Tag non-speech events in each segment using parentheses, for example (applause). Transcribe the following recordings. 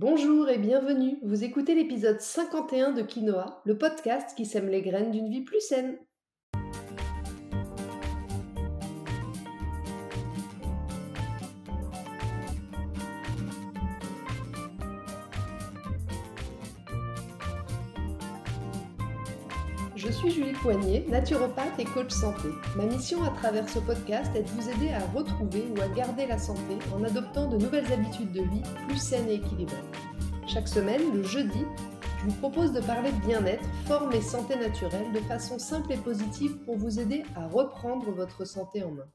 Bonjour et bienvenue. Vous écoutez l'épisode 51 de Quinoa, le podcast qui sème les graines d'une vie plus saine. Suis Julie Poignet, naturopathe et coach santé. Ma mission à travers ce podcast est de vous aider à retrouver ou à garder la santé en adoptant de nouvelles habitudes de vie plus saines et équilibrées. Chaque semaine, le jeudi, je vous propose de parler de bien-être, forme et santé naturelle de façon simple et positive pour vous aider à reprendre votre santé en main.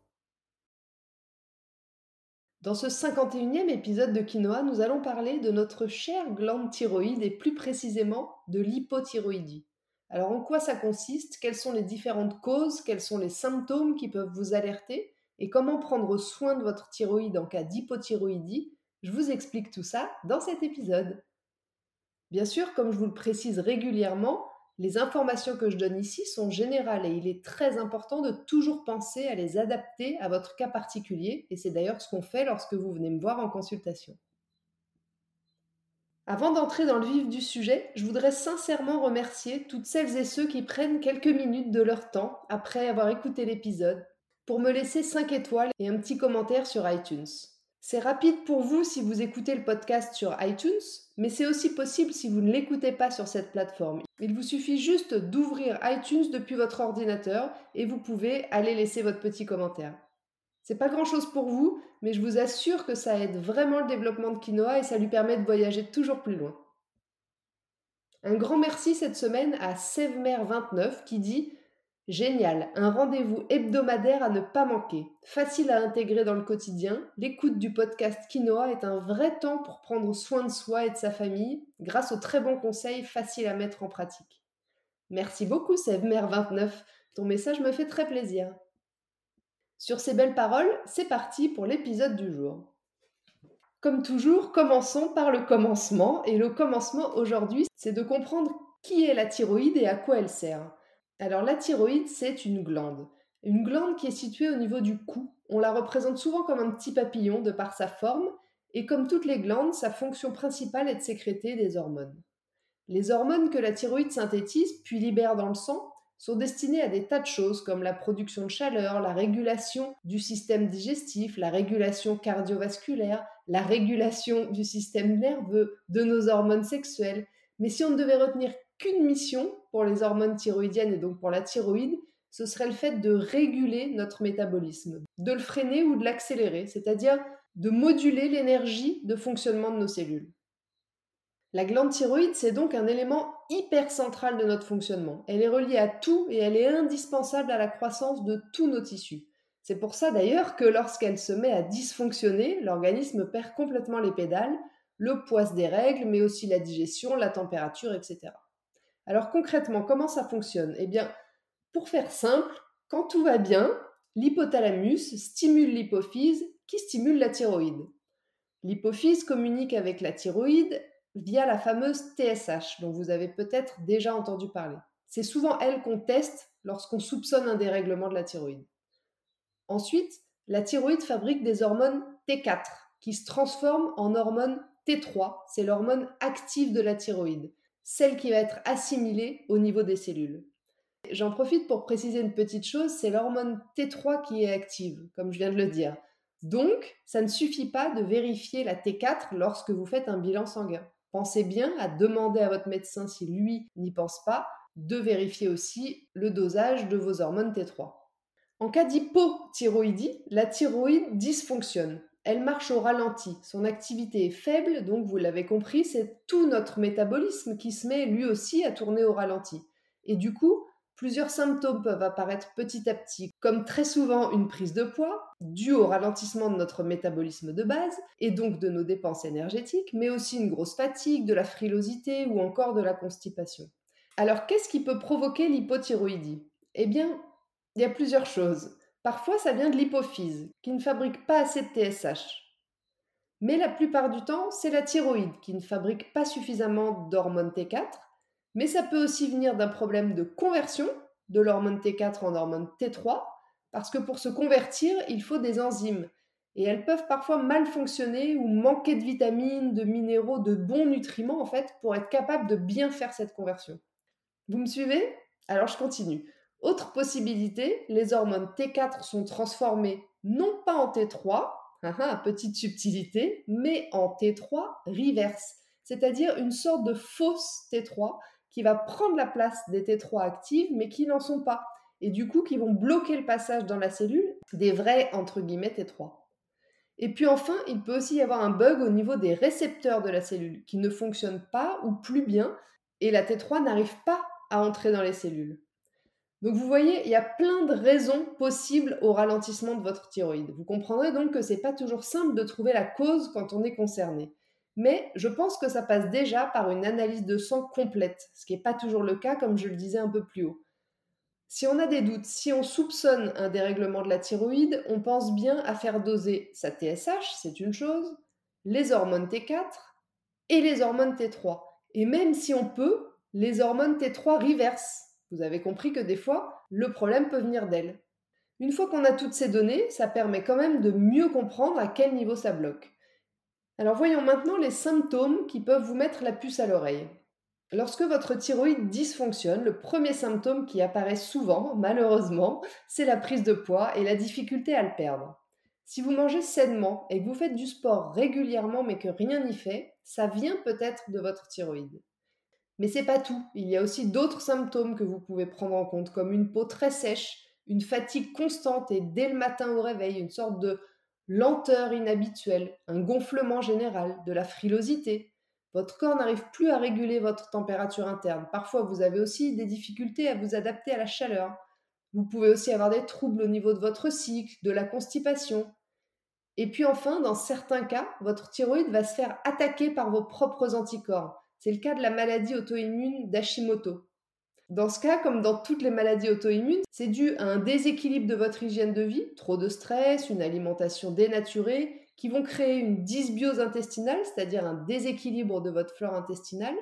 Dans ce 51e épisode de Quinoa, nous allons parler de notre chère glande thyroïde et plus précisément de l'hypothyroïdie. Alors en quoi ça consiste? Quelles sont les différentes causes? Quels sont les symptômes qui peuvent vous alerter? Et comment prendre soin de votre thyroïde en cas d'hypothyroïdie? Je vous explique tout ça dans cet épisode. Bien sûr, comme je vous le précise régulièrement, les informations que je donne ici sont générales et il est très important de toujours penser à les adapter à votre cas particulier. Et c'est d'ailleurs ce qu'on fait lorsque vous venez me voir en consultation. Avant d'entrer dans le vif du sujet, je voudrais sincèrement remercier toutes celles et ceux qui prennent quelques minutes de leur temps après avoir écouté l'épisode pour me laisser 5 étoiles et un petit commentaire sur iTunes. C'est rapide pour vous si vous écoutez le podcast sur iTunes, mais c'est aussi possible si vous ne l'écoutez pas sur cette plateforme. Il vous suffit juste d'ouvrir iTunes depuis votre ordinateur et vous pouvez aller laisser votre petit commentaire. C'est pas grand chose pour vous, mais je vous assure que ça aide vraiment le développement de quinoa et ça lui permet de voyager toujours plus loin. Un grand merci cette semaine à Sevmer29 qui dit Génial, un rendez-vous hebdomadaire à ne pas manquer. Facile à intégrer dans le quotidien, l'écoute du podcast Quinoa est un vrai temps pour prendre soin de soi et de sa famille grâce aux très bons conseils faciles à mettre en pratique. Merci beaucoup Sevmer29, ton message me fait très plaisir. Sur ces belles paroles, c'est parti pour l'épisode du jour. Comme toujours, commençons par le commencement. Et le commencement aujourd'hui, c'est de comprendre qui est la thyroïde et à quoi elle sert. Alors la thyroïde, c'est une glande. Une glande qui est située au niveau du cou. On la représente souvent comme un petit papillon de par sa forme. Et comme toutes les glandes, sa fonction principale est de sécréter des hormones. Les hormones que la thyroïde synthétise puis libère dans le sang sont destinés à des tas de choses comme la production de chaleur, la régulation du système digestif, la régulation cardiovasculaire, la régulation du système nerveux, de nos hormones sexuelles. Mais si on ne devait retenir qu'une mission pour les hormones thyroïdiennes et donc pour la thyroïde, ce serait le fait de réguler notre métabolisme, de le freiner ou de l'accélérer, c'est-à-dire de moduler l'énergie de fonctionnement de nos cellules. La glande thyroïde, c'est donc un élément hyper central de notre fonctionnement. Elle est reliée à tout et elle est indispensable à la croissance de tous nos tissus. C'est pour ça d'ailleurs que lorsqu'elle se met à dysfonctionner, l'organisme perd complètement les pédales, le poids des règles, mais aussi la digestion, la température, etc. Alors concrètement, comment ça fonctionne? Eh bien, pour faire simple, quand tout va bien, l'hypothalamus stimule l'hypophyse qui stimule la thyroïde. L'hypophyse communique avec la thyroïde via la fameuse TSH, dont vous avez peut-être déjà entendu parler. C'est souvent elle qu'on teste lorsqu'on soupçonne un dérèglement de la thyroïde. Ensuite, la thyroïde fabrique des hormones T4 qui se transforment en hormone T3, c'est l'hormone active de la thyroïde, celle qui va être assimilée au niveau des cellules. J'en profite pour préciser une petite chose, c'est l'hormone T3 qui est active, comme je viens de le dire. Donc, ça ne suffit pas de vérifier la T4 lorsque vous faites un bilan sanguin. Pensez bien à demander à votre médecin si lui n'y pense pas, de vérifier aussi le dosage de vos hormones T3. En cas d'hypothyroïdie, la thyroïde dysfonctionne. Elle marche au ralenti. Son activité est faible, donc vous l'avez compris, c'est tout notre métabolisme qui se met lui aussi à tourner au ralenti. Et du coup, Plusieurs symptômes peuvent apparaître petit à petit, comme très souvent une prise de poids, due au ralentissement de notre métabolisme de base, et donc de nos dépenses énergétiques, mais aussi une grosse fatigue, de la frilosité ou encore de la constipation. Alors qu'est-ce qui peut provoquer l'hypothyroïdie? Eh bien, il y a plusieurs choses. Parfois, ça vient de l'hypophyse, qui ne fabrique pas assez de TSH. Mais la plupart du temps, c'est la thyroïde qui ne fabrique pas suffisamment d'hormone T4 mais ça peut aussi venir d'un problème de conversion de l'hormone T4 en hormone T3, parce que pour se convertir, il faut des enzymes. Et elles peuvent parfois mal fonctionner ou manquer de vitamines, de minéraux, de bons nutriments en fait pour être capable de bien faire cette conversion. Vous me suivez? Alors je continue. Autre possibilité, les hormones T4 sont transformées non pas en T3, ah ah, petite subtilité, mais en T3 reverse, c'est-à-dire une sorte de fausse T3 qui va prendre la place des T3 actives mais qui n'en sont pas, et du coup qui vont bloquer le passage dans la cellule des vrais entre guillemets T3. Et puis enfin, il peut aussi y avoir un bug au niveau des récepteurs de la cellule qui ne fonctionnent pas ou plus bien et la T3 n'arrive pas à entrer dans les cellules. Donc vous voyez, il y a plein de raisons possibles au ralentissement de votre thyroïde. Vous comprendrez donc que ce n'est pas toujours simple de trouver la cause quand on est concerné. Mais je pense que ça passe déjà par une analyse de sang complète, ce qui n'est pas toujours le cas comme je le disais un peu plus haut. Si on a des doutes, si on soupçonne un dérèglement de la thyroïde, on pense bien à faire doser sa TSH, c'est une chose, les hormones T4 et les hormones T3. Et même si on peut, les hormones T3 reverse. Vous avez compris que des fois, le problème peut venir d'elles. Une fois qu'on a toutes ces données, ça permet quand même de mieux comprendre à quel niveau ça bloque. Alors voyons maintenant les symptômes qui peuvent vous mettre la puce à l'oreille. Lorsque votre thyroïde dysfonctionne, le premier symptôme qui apparaît souvent, malheureusement, c'est la prise de poids et la difficulté à le perdre. Si vous mangez sainement et que vous faites du sport régulièrement mais que rien n'y fait, ça vient peut-être de votre thyroïde. Mais c'est pas tout, il y a aussi d'autres symptômes que vous pouvez prendre en compte comme une peau très sèche, une fatigue constante et dès le matin au réveil, une sorte de lenteur inhabituelle, un gonflement général, de la frilosité, votre corps n'arrive plus à réguler votre température interne. Parfois, vous avez aussi des difficultés à vous adapter à la chaleur. Vous pouvez aussi avoir des troubles au niveau de votre cycle, de la constipation. Et puis enfin, dans certains cas, votre thyroïde va se faire attaquer par vos propres anticorps. C'est le cas de la maladie auto-immune d'Hashimoto. Dans ce cas, comme dans toutes les maladies auto-immunes, c'est dû à un déséquilibre de votre hygiène de vie, trop de stress, une alimentation dénaturée, qui vont créer une dysbiose intestinale, c'est-à-dire un déséquilibre de votre flore intestinale,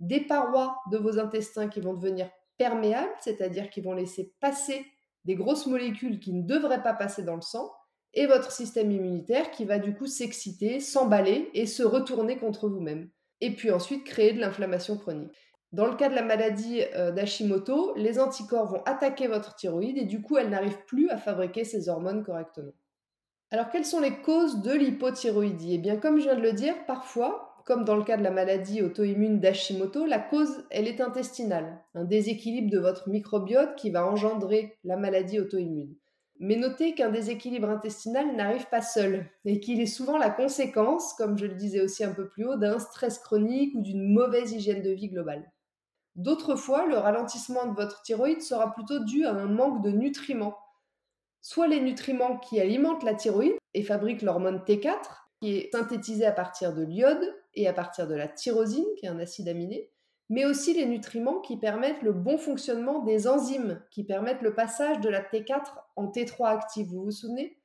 des parois de vos intestins qui vont devenir perméables, c'est-à-dire qui vont laisser passer des grosses molécules qui ne devraient pas passer dans le sang, et votre système immunitaire qui va du coup s'exciter, s'emballer et se retourner contre vous-même. Et puis ensuite créer de l'inflammation chronique. Dans le cas de la maladie euh, d'Hashimoto, les anticorps vont attaquer votre thyroïde et du coup elle n'arrive plus à fabriquer ses hormones correctement. Alors, quelles sont les causes de l'hypothyroïdie? Eh bien, comme je viens de le dire, parfois, comme dans le cas de la maladie auto-immune d'Hashimoto, la cause, elle est intestinale, un déséquilibre de votre microbiote qui va engendrer la maladie auto-immune. Mais notez qu'un déséquilibre intestinal n'arrive pas seul et qu'il est souvent la conséquence, comme je le disais aussi un peu plus haut, d'un stress chronique ou d'une mauvaise hygiène de vie globale. D'autres fois, le ralentissement de votre thyroïde sera plutôt dû à un manque de nutriments, soit les nutriments qui alimentent la thyroïde et fabriquent l'hormone T4, qui est synthétisée à partir de l'iode et à partir de la tyrosine, qui est un acide aminé, mais aussi les nutriments qui permettent le bon fonctionnement des enzymes, qui permettent le passage de la T4 en T3 active. Vous vous souvenez?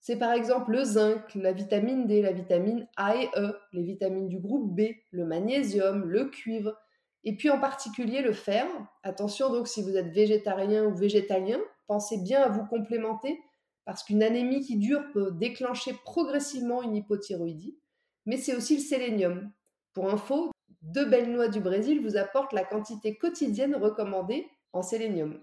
C'est par exemple le zinc, la vitamine D, la vitamine A et E, les vitamines du groupe B, le magnésium, le cuivre, et puis en particulier le fer. Attention donc si vous êtes végétarien ou végétalien, pensez bien à vous complémenter parce qu'une anémie qui dure peut déclencher progressivement une hypothyroïdie. Mais c'est aussi le sélénium. Pour info, deux belles noix du Brésil vous apportent la quantité quotidienne recommandée en sélénium.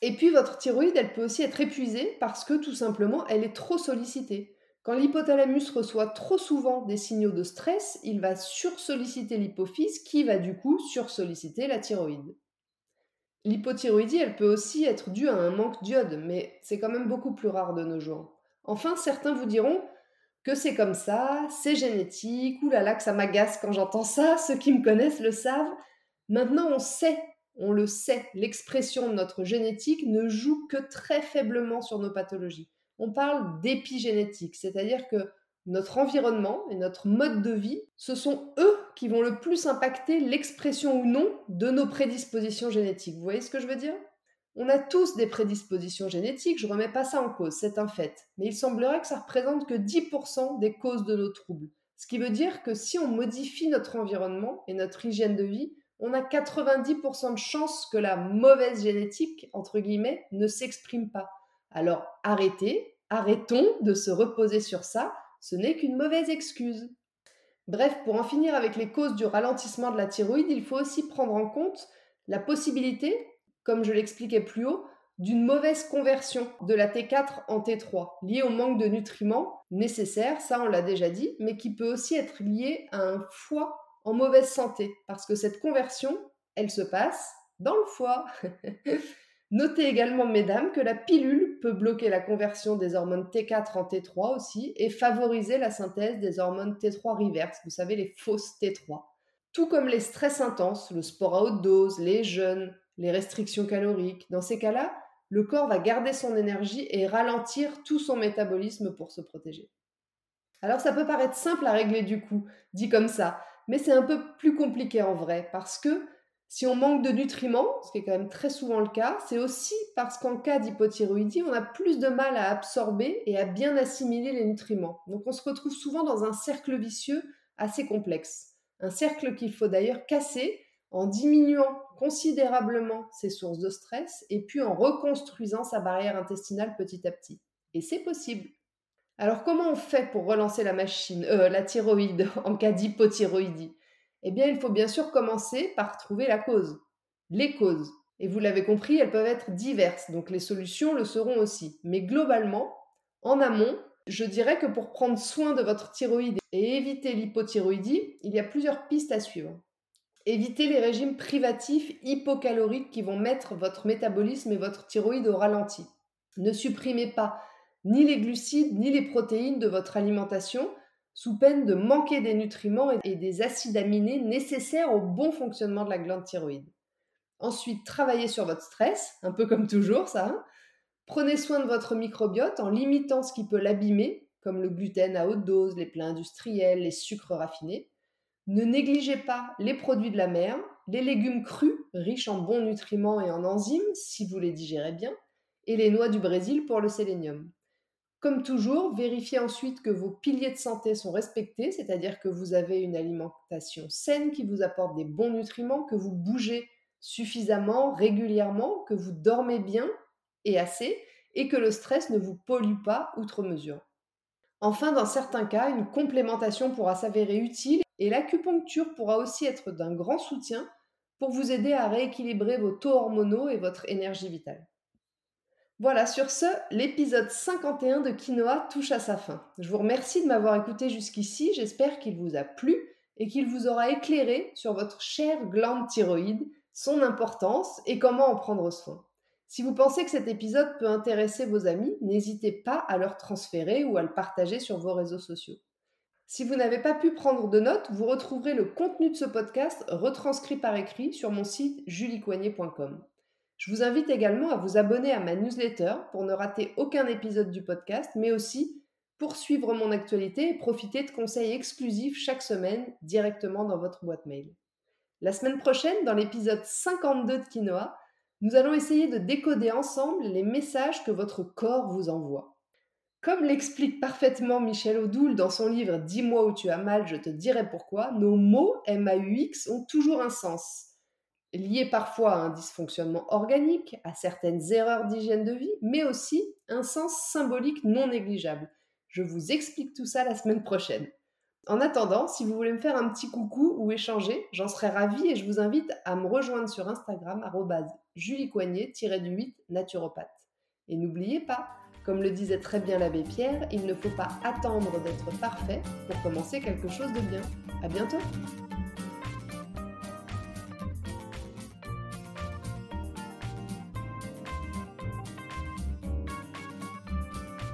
Et puis votre thyroïde, elle peut aussi être épuisée parce que tout simplement, elle est trop sollicitée. Quand l'hypothalamus reçoit trop souvent des signaux de stress, il va sursolliciter l'hypophyse qui va du coup sursolliciter la thyroïde. L'hypothyroïdie, elle peut aussi être due à un manque d'iode, mais c'est quand même beaucoup plus rare de nos jours. Enfin, certains vous diront que c'est comme ça, c'est génétique, oulala, que ça m'agace quand j'entends ça, ceux qui me connaissent le savent. Maintenant, on sait, on le sait, l'expression de notre génétique ne joue que très faiblement sur nos pathologies. On parle d'épigénétique, c'est-à-dire que notre environnement et notre mode de vie, ce sont eux qui vont le plus impacter l'expression ou non de nos prédispositions génétiques. Vous voyez ce que je veux dire? On a tous des prédispositions génétiques, je ne remets pas ça en cause, c'est un fait. Mais il semblerait que ça représente que 10% des causes de nos troubles. Ce qui veut dire que si on modifie notre environnement et notre hygiène de vie, on a 90% de chances que la mauvaise génétique, entre guillemets, ne s'exprime pas. Alors arrêtez, Arrêtons de se reposer sur ça, ce n'est qu'une mauvaise excuse. Bref, pour en finir avec les causes du ralentissement de la thyroïde, il faut aussi prendre en compte la possibilité, comme je l'expliquais plus haut, d'une mauvaise conversion de la T4 en T3, liée au manque de nutriments nécessaires, ça on l'a déjà dit, mais qui peut aussi être liée à un foie en mauvaise santé, parce que cette conversion, elle se passe dans le foie. (laughs) Notez également, mesdames, que la pilule peut bloquer la conversion des hormones T4 en T3 aussi et favoriser la synthèse des hormones T3 reverse, vous savez, les fausses T3. Tout comme les stress intenses, le sport à haute dose, les jeûnes, les restrictions caloriques. Dans ces cas-là, le corps va garder son énergie et ralentir tout son métabolisme pour se protéger. Alors ça peut paraître simple à régler du coup, dit comme ça, mais c'est un peu plus compliqué en vrai, parce que si on manque de nutriments, ce qui est quand même très souvent le cas, c'est aussi parce qu'en cas d'hypothyroïdie, on a plus de mal à absorber et à bien assimiler les nutriments. Donc on se retrouve souvent dans un cercle vicieux assez complexe. Un cercle qu'il faut d'ailleurs casser en diminuant considérablement ses sources de stress et puis en reconstruisant sa barrière intestinale petit à petit. Et c'est possible. Alors comment on fait pour relancer la machine, euh, la thyroïde (laughs) en cas d'hypothyroïdie? Eh bien, il faut bien sûr commencer par trouver la cause, les causes. Et vous l'avez compris, elles peuvent être diverses, donc les solutions le seront aussi. Mais globalement, en amont, je dirais que pour prendre soin de votre thyroïde et éviter l'hypothyroïdie, il y a plusieurs pistes à suivre. Évitez les régimes privatifs hypocaloriques qui vont mettre votre métabolisme et votre thyroïde au ralenti. Ne supprimez pas ni les glucides ni les protéines de votre alimentation sous peine de manquer des nutriments et des acides aminés nécessaires au bon fonctionnement de la glande thyroïde. Ensuite, travaillez sur votre stress, un peu comme toujours ça. Hein. Prenez soin de votre microbiote en limitant ce qui peut l'abîmer, comme le gluten à haute dose, les plats industriels, les sucres raffinés. Ne négligez pas les produits de la mer, les légumes crus, riches en bons nutriments et en enzymes, si vous les digérez bien, et les noix du Brésil pour le sélénium. Comme toujours, vérifiez ensuite que vos piliers de santé sont respectés, c'est-à-dire que vous avez une alimentation saine qui vous apporte des bons nutriments, que vous bougez suffisamment, régulièrement, que vous dormez bien et assez, et que le stress ne vous pollue pas outre mesure. Enfin, dans certains cas, une complémentation pourra s'avérer utile et l'acupuncture pourra aussi être d'un grand soutien pour vous aider à rééquilibrer vos taux hormonaux et votre énergie vitale. Voilà, sur ce, l'épisode 51 de Quinoa touche à sa fin. Je vous remercie de m'avoir écouté jusqu'ici, j'espère qu'il vous a plu et qu'il vous aura éclairé sur votre chère glande thyroïde, son importance et comment en prendre soin. Si vous pensez que cet épisode peut intéresser vos amis, n'hésitez pas à leur transférer ou à le partager sur vos réseaux sociaux. Si vous n'avez pas pu prendre de notes, vous retrouverez le contenu de ce podcast retranscrit par écrit sur mon site juliecoignet.com. Je vous invite également à vous abonner à ma newsletter pour ne rater aucun épisode du podcast, mais aussi pour suivre mon actualité et profiter de conseils exclusifs chaque semaine directement dans votre boîte mail. La semaine prochaine, dans l'épisode 52 de Quinoa, nous allons essayer de décoder ensemble les messages que votre corps vous envoie. Comme l'explique parfaitement Michel Odoul dans son livre Dis-moi où tu as mal, je te dirai pourquoi, nos mots MAUX ont toujours un sens lié parfois à un dysfonctionnement organique, à certaines erreurs d'hygiène de vie, mais aussi un sens symbolique non négligeable. Je vous explique tout ça la semaine prochaine. En attendant, si vous voulez me faire un petit coucou ou échanger, j'en serais ravie et je vous invite à me rejoindre sur Instagram juliecoignet-du8 naturopathe. Et n'oubliez pas, comme le disait très bien l'abbé Pierre, il ne faut pas attendre d'être parfait pour commencer quelque chose de bien. À bientôt!